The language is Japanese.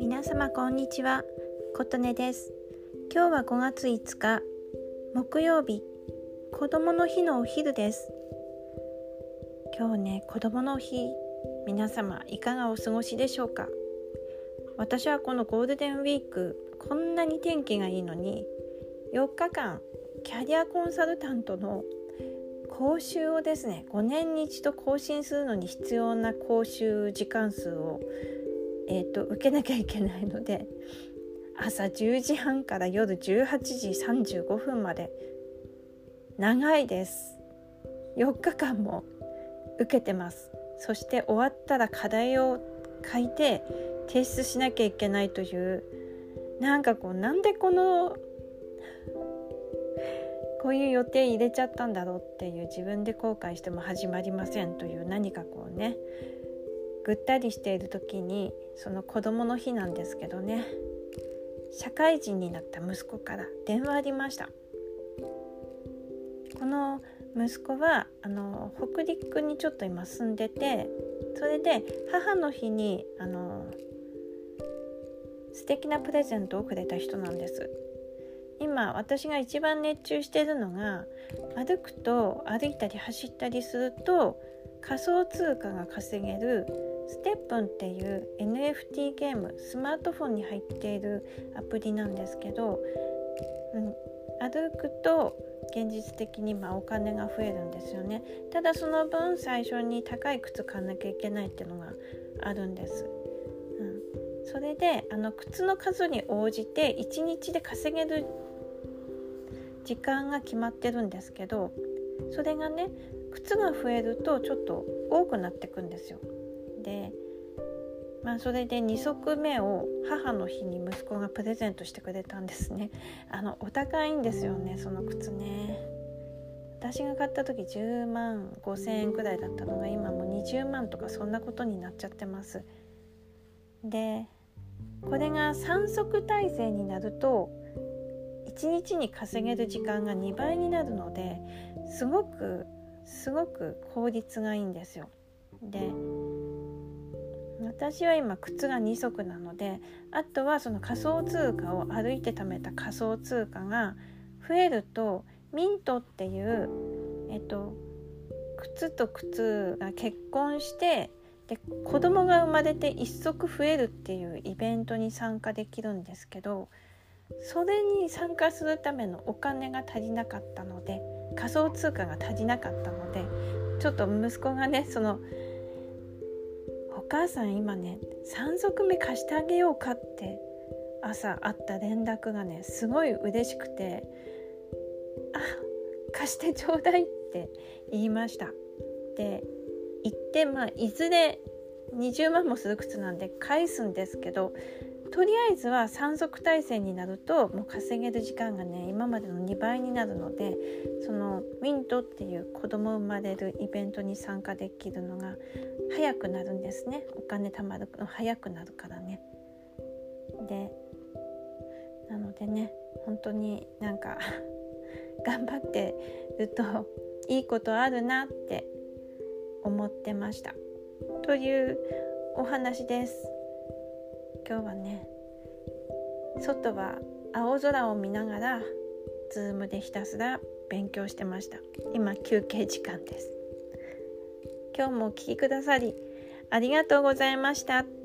皆様こんにちは。琴音です。今日は5月5日木曜日。子供の日のお昼です。今日ね子供の日皆様いかがお過ごしでしょうか。私はこのゴールデンウィークこんなに天気がいいのに4日間キャリアコンサルタントの講習をですね5年に一度更新するのに必要な講習時間数を、えーと、受けなきゃいけないので朝10時半から夜18時35分まで長いです。4日間も受けてます。そして終わったら課題を書いて提出しなきゃいけないというなんかこうなんでこのこういう予定入れちゃったんだろうっていう自分で後悔しても始まりませんという何かこうねぐったりしている時にその子供の日なんですけどね社会人になった息子から電話ありました。この息子はあの北陸にちょっと今住んでてそれで母の日にあの素敵なプレゼントをくれた人なんです。今私が一番熱中してるのが歩くと歩いたり走ったりすると仮想通貨が稼げるステップンっていう NFT ゲームスマートフォンに入っているアプリなんですけど、うん、歩くと現実的にまお金が増えるんですよね。ただその分最初に高い靴買わなきゃいけないっていうのがあるんです、それであの靴の数に応じて1日で稼げる時間が決まってるんですけどそれがね靴が増えるとちょっと多くなってくんですよ。でまあそれで2足目を母の日に息子がプレゼントしてくれたんですね。あのお高いんですよねその靴ね。私が買った時10万5,000円くらいだったのが今もう20万とかそんなことになっちゃってます。でこれが3足体制になると1日に稼げる時間が2倍になるのですごくすごく効率がいいんですよ。で私は今靴が2足なのであとはその仮想通貨を歩いて貯めた仮想通貨が増えるとミントっていうえっと靴と靴が結婚してで子供が生まれて1足増えるっていうイベントに参加できるんですけどそれに参加するためのお金が足りなかったので仮想通貨が足りなかったのでちょっと息子がねその「お母さん今ね3足目貸してあげようか」って朝あった連絡がねすごい嬉しくて「あ貸してちょうだい」って言いました。で言ってまあいずれ20万もする靴なんで返すんですけどとりあえずは3足体制になるともう稼げる時間がね今までの2倍になるのでそのミントっていう子供生まれるイベントに参加できるのが早くなるんですねお金貯まるの早くなるからね。でなのでね本当になんか 頑張ってるといいことあるなって思ってました。というお話です。今日はね外は青空を見ながら Zoom でひたすら勉強してました今休憩時間です今日もお聴きくださりありがとうございました。